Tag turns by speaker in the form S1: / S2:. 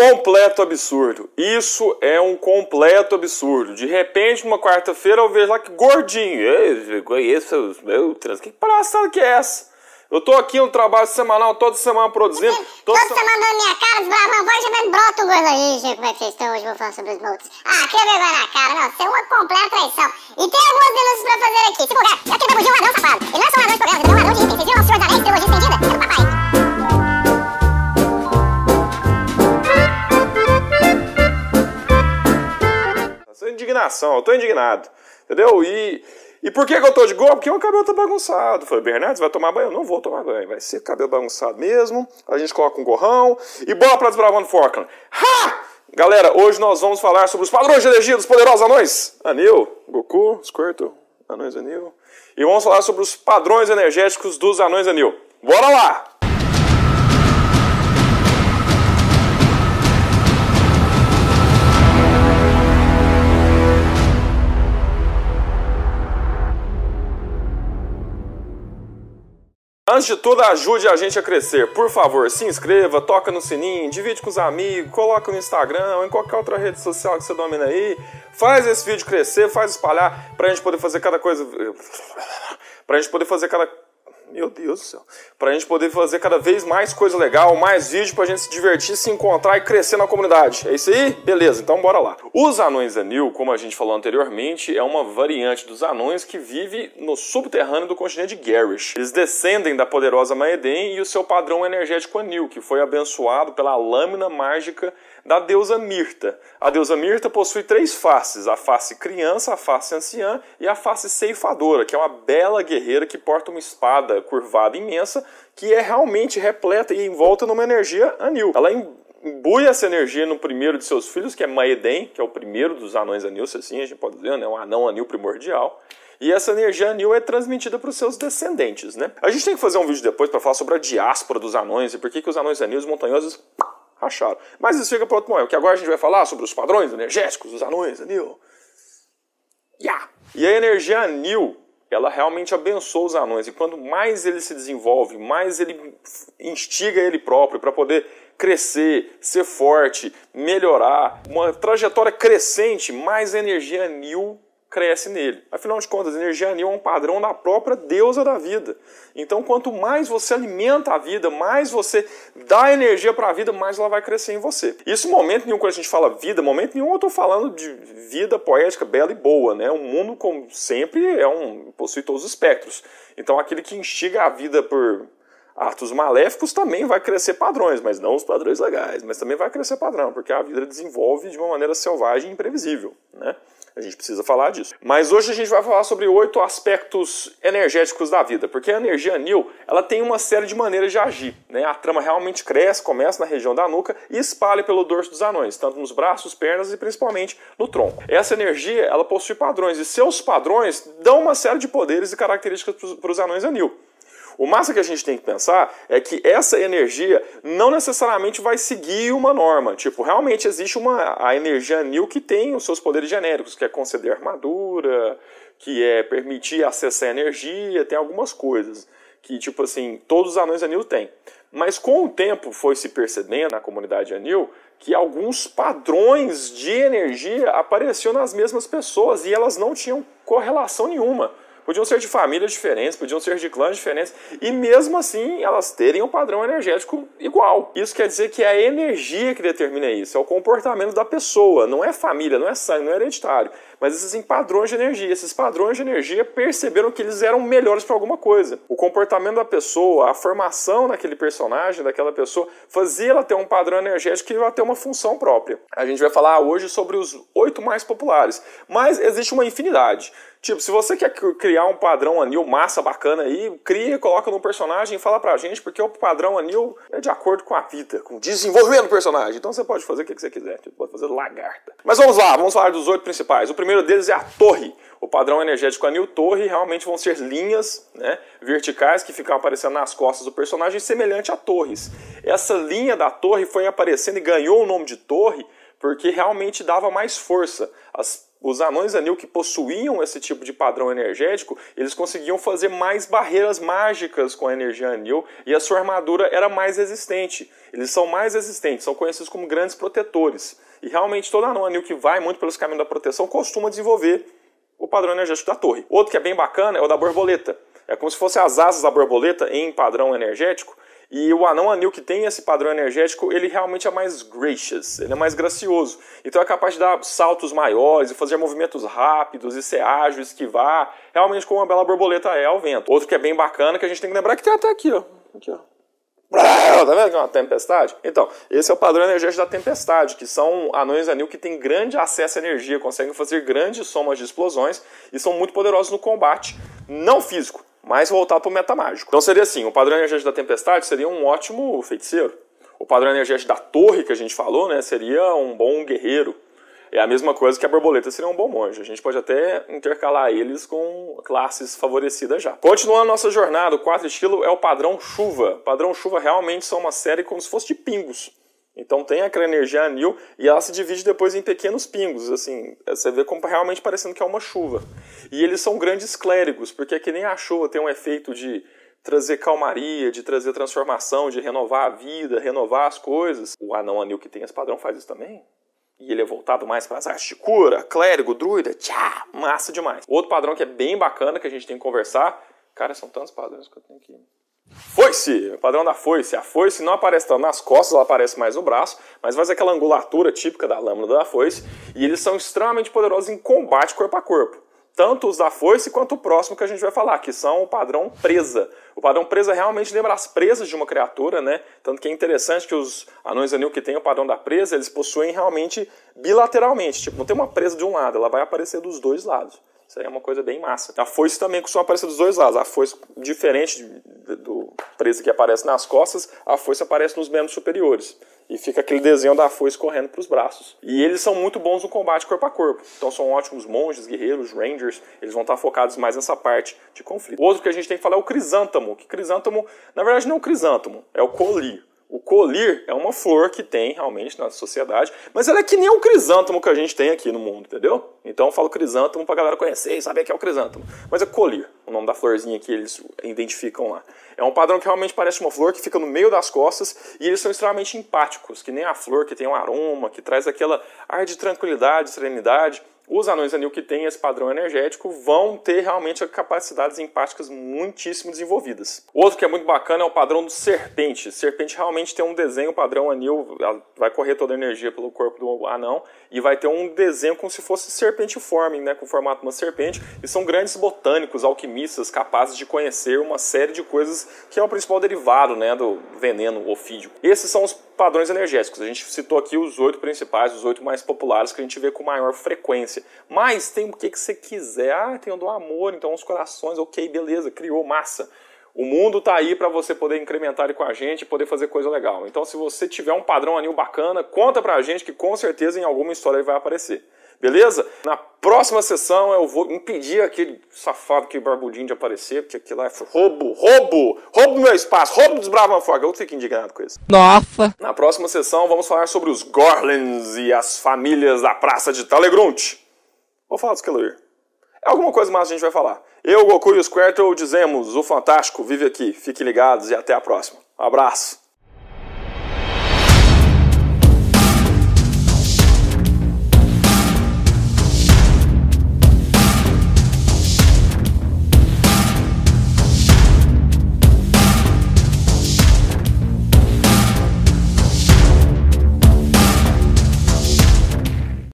S1: Completo absurdo. Isso é um completo absurdo. De repente, numa quarta-feira, eu vejo lá que gordinho. Eu conheço, meu trans. Que palhaçada que é essa? Eu tô aqui no trabalho semanal, toda semana produzindo.
S2: Toda semana dando minha cara, desbravando voz, chamando brota um gordo aí, gente. Como é que vocês estão hoje? Vou falar sobre os multos. Ah, que vergonha na cara, não. Isso é uma completa traição. E tem algumas denúncias pra fazer aqui. Se que ele é um anão safado. Ele não é só um anão de programa, ele é um anão de
S1: indignação, eu tô indignado. Entendeu? E, e por que, que eu tô de gol? Porque o cabelo tá bagunçado. Eu falei, você vai tomar banho? Eu não vou tomar banho. Vai ser cabelo bagunçado mesmo. A gente coloca um gorrão e bola pra desbravando Falkland. Ha! Galera, hoje nós vamos falar sobre os padrões de energia dos poderosos anões. Anil, Goku, Squirtle, anões Anil. E vamos falar sobre os padrões energéticos dos anões Anil. Bora lá! Antes de tudo, ajude a gente a crescer. Por favor, se inscreva, toca no sininho, divide com os amigos, coloca no Instagram ou em qualquer outra rede social que você domina aí. Faz esse vídeo crescer, faz espalhar pra gente poder fazer cada coisa. Pra gente poder fazer cada meu Deus do céu. Pra gente poder fazer cada vez mais coisa legal, mais vídeo pra gente se divertir, se encontrar e crescer na comunidade. É isso aí? Beleza, então bora lá. Os anões anil, como a gente falou anteriormente, é uma variante dos anões que vive no subterrâneo do continente de Garish. Eles descendem da poderosa Maeden e o seu padrão energético anil, que foi abençoado pela lâmina mágica da deusa Mirta. A deusa Mirta possui três faces: a face criança, a face anciã e a face ceifadora, que é uma bela guerreira que porta uma espada curvada imensa que é realmente repleta e envolta numa energia anil. Ela imbui essa energia no primeiro de seus filhos, que é Maeden, que é o primeiro dos anões anil, se assim a gente pode dizer, né? um anão anil primordial. E essa energia anil é transmitida para os seus descendentes, né? A gente tem que fazer um vídeo depois para falar sobre a diáspora dos anões e por que, que os anões anil, os montanhosos, racharam. Mas isso fica para outro momento, que agora a gente vai falar sobre os padrões energéticos dos anões anil. Yeah. E a energia anil, ela realmente abençoa os anões. E quanto mais ele se desenvolve, mais ele instiga ele próprio para poder crescer, ser forte, melhorar, uma trajetória crescente, mais energia anil cresce nele. Afinal de contas, energia anil é um padrão da própria deusa da vida. Então, quanto mais você alimenta a vida, mais você dá energia para a vida, mais ela vai crescer em você. Isso, momento nenhum, quando a gente fala vida, momento nenhum eu estou falando de vida poética, bela e boa. Né? O mundo, como sempre, é um, possui todos os espectros. Então, aquele que instiga a vida por atos maléficos também vai crescer padrões, mas não os padrões legais, mas também vai crescer padrão, porque a vida desenvolve de uma maneira selvagem e imprevisível. Né? A gente precisa falar disso. Mas hoje a gente vai falar sobre oito aspectos energéticos da vida, porque a energia anil ela tem uma série de maneiras de agir. Né? A trama realmente cresce, começa na região da nuca e espalha pelo dorso dos anões, tanto nos braços, pernas e principalmente no tronco. Essa energia ela possui padrões e seus padrões dão uma série de poderes e características para os anões anil. O massa que a gente tem que pensar é que essa energia não necessariamente vai seguir uma norma. Tipo, realmente existe uma a energia anil que tem os seus poderes genéricos, que é conceder armadura, que é permitir acessar energia, tem algumas coisas que, tipo assim, todos os anões anil têm. Mas com o tempo foi se percebendo na comunidade anil que alguns padrões de energia apareciam nas mesmas pessoas e elas não tinham correlação nenhuma. Podiam ser de famílias diferentes, podiam ser de clãs diferentes, e mesmo assim elas terem um padrão energético igual. Isso quer dizer que é a energia que determina isso, é o comportamento da pessoa, não é família, não é sangue, não é hereditário, mas existem padrões de energia. Esses padrões de energia perceberam que eles eram melhores para alguma coisa. O comportamento da pessoa, a formação daquele personagem, daquela pessoa, fazia ela ter um padrão energético e ela ter uma função própria. A gente vai falar hoje sobre os oito mais populares, mas existe uma infinidade. Tipo, se você quer criar um padrão anil massa bacana aí, cria, coloca no personagem e fala pra gente, porque o padrão anil é de acordo com a vida, com o desenvolvimento do personagem. Então você pode fazer o que você quiser, tipo, pode fazer lagarta. Mas vamos lá, vamos falar dos oito principais. O primeiro deles é a torre. O padrão energético anil torre realmente vão ser linhas né, verticais que ficam aparecendo nas costas do personagem, semelhante a torres. Essa linha da torre foi aparecendo e ganhou o nome de torre porque realmente dava mais força. As os anões anil que possuíam esse tipo de padrão energético, eles conseguiam fazer mais barreiras mágicas com a energia anil e a sua armadura era mais resistente. Eles são mais resistentes, são conhecidos como grandes protetores. E realmente todo anão anil que vai muito pelos caminhos da proteção costuma desenvolver o padrão energético da torre. Outro que é bem bacana é o da borboleta. É como se fosse as asas da borboleta em padrão energético. E o anão anil que tem esse padrão energético, ele realmente é mais gracious, ele é mais gracioso. Então é capaz de dar saltos maiores, fazer movimentos rápidos, e ser ágil, esquivar, realmente como uma bela borboleta é ao vento. Outro que é bem bacana, que a gente tem que lembrar que tem até aqui, ó. Aqui, ó. Tá vendo que é uma tempestade? Então, esse é o padrão energético da tempestade, que são anões anil que têm grande acesso à energia, conseguem fazer grandes somas de explosões e são muito poderosos no combate, não físico, mas voltado para o metamágico. Então seria assim, o padrão energético da tempestade seria um ótimo feiticeiro. O padrão energético da torre que a gente falou, né, seria um bom guerreiro. É a mesma coisa que a borboleta seria um bom monge. A gente pode até intercalar eles com classes favorecidas já. Continuando a nossa jornada, o 4 estilo é o padrão chuva. Padrão chuva realmente são uma série como se fosse de pingos. Então tem aquela energia anil e ela se divide depois em pequenos pingos, assim, você vê como realmente parecendo que é uma chuva. E eles são grandes clérigos, porque é que nem a chuva tem um efeito de trazer calmaria, de trazer transformação, de renovar a vida, renovar as coisas. O anão anil que tem esse padrão faz isso também. E ele é voltado mais para as artes de cura, clérigo, druida, tchá, massa demais. Outro padrão que é bem bacana que a gente tem que conversar. Cara, são tantos padrões que eu tenho que Foice, padrão da foice. A foice não aparece tanto nas costas, ela aparece mais no braço, mas faz aquela angulatura típica da lâmina da foice. E eles são extremamente poderosos em combate corpo a corpo. Tanto os da foice quanto o próximo que a gente vai falar, que são o padrão presa. O padrão presa realmente lembra as presas de uma criatura, né? Tanto que é interessante que os anões anil que têm o padrão da presa, eles possuem realmente bilateralmente. Tipo, não tem uma presa de um lado, ela vai aparecer dos dois lados. Isso aí é uma coisa bem massa. A foice também costuma aparecer dos dois lados. A foice, diferente do preso que aparece nas costas, a foice aparece nos membros superiores. E fica aquele desenho da foice correndo para os braços. E eles são muito bons no combate corpo a corpo. Então são ótimos monges, guerreiros, rangers. Eles vão estar focados mais nessa parte de conflito. Outro que a gente tem que falar é o crisântamo. Que crisântamo, na verdade, não é o crisântamo, é o colir. O colir é uma flor que tem realmente na sociedade, mas ela é que nem o crisântemo que a gente tem aqui no mundo, entendeu? Então eu falo crisântemo pra galera conhecer e saber que é o crisântemo. Mas é colir, o nome da florzinha que eles identificam lá. É um padrão que realmente parece uma flor que fica no meio das costas e eles são extremamente empáticos, que nem a flor que tem um aroma, que traz aquela ar de tranquilidade, serenidade os anões anil que têm esse padrão energético vão ter realmente capacidades empáticas muitíssimo desenvolvidas. Outro que é muito bacana é o padrão do serpente. Serpente realmente tem um desenho padrão anil, vai correr toda a energia pelo corpo do anão e vai ter um desenho como se fosse serpentiforme, né, com o formato de uma serpente. E são grandes botânicos, alquimistas, capazes de conhecer uma série de coisas que é o principal derivado né, do veneno ofídico. Esses são os padrões energéticos. A gente citou aqui os oito principais, os oito mais populares que a gente vê com maior frequência. Mas tem o que, que você quiser. Ah, tem o do amor, então os corações, ok, beleza, criou massa. O mundo está aí para você poder incrementar ele com a gente poder fazer coisa legal. Então, se você tiver um padrão anil bacana, conta pra gente que com certeza em alguma história ele vai aparecer. Beleza? Na próxima sessão eu vou impedir aquele safado que barbudinho de aparecer, porque aquilo é roubo, roubo, roubo do meu espaço, roubo dos Brahman Fog. Eu fico indignado com isso.
S3: Nossa!
S1: Na próxima sessão vamos falar sobre os Gorlins e as famílias da praça de Talegrunt. Vou falar dos Keloir. É alguma coisa mais a gente vai falar. Eu, Goku e o Squirtle dizemos: o Fantástico vive aqui. Fiquem ligados e até a próxima. Um abraço.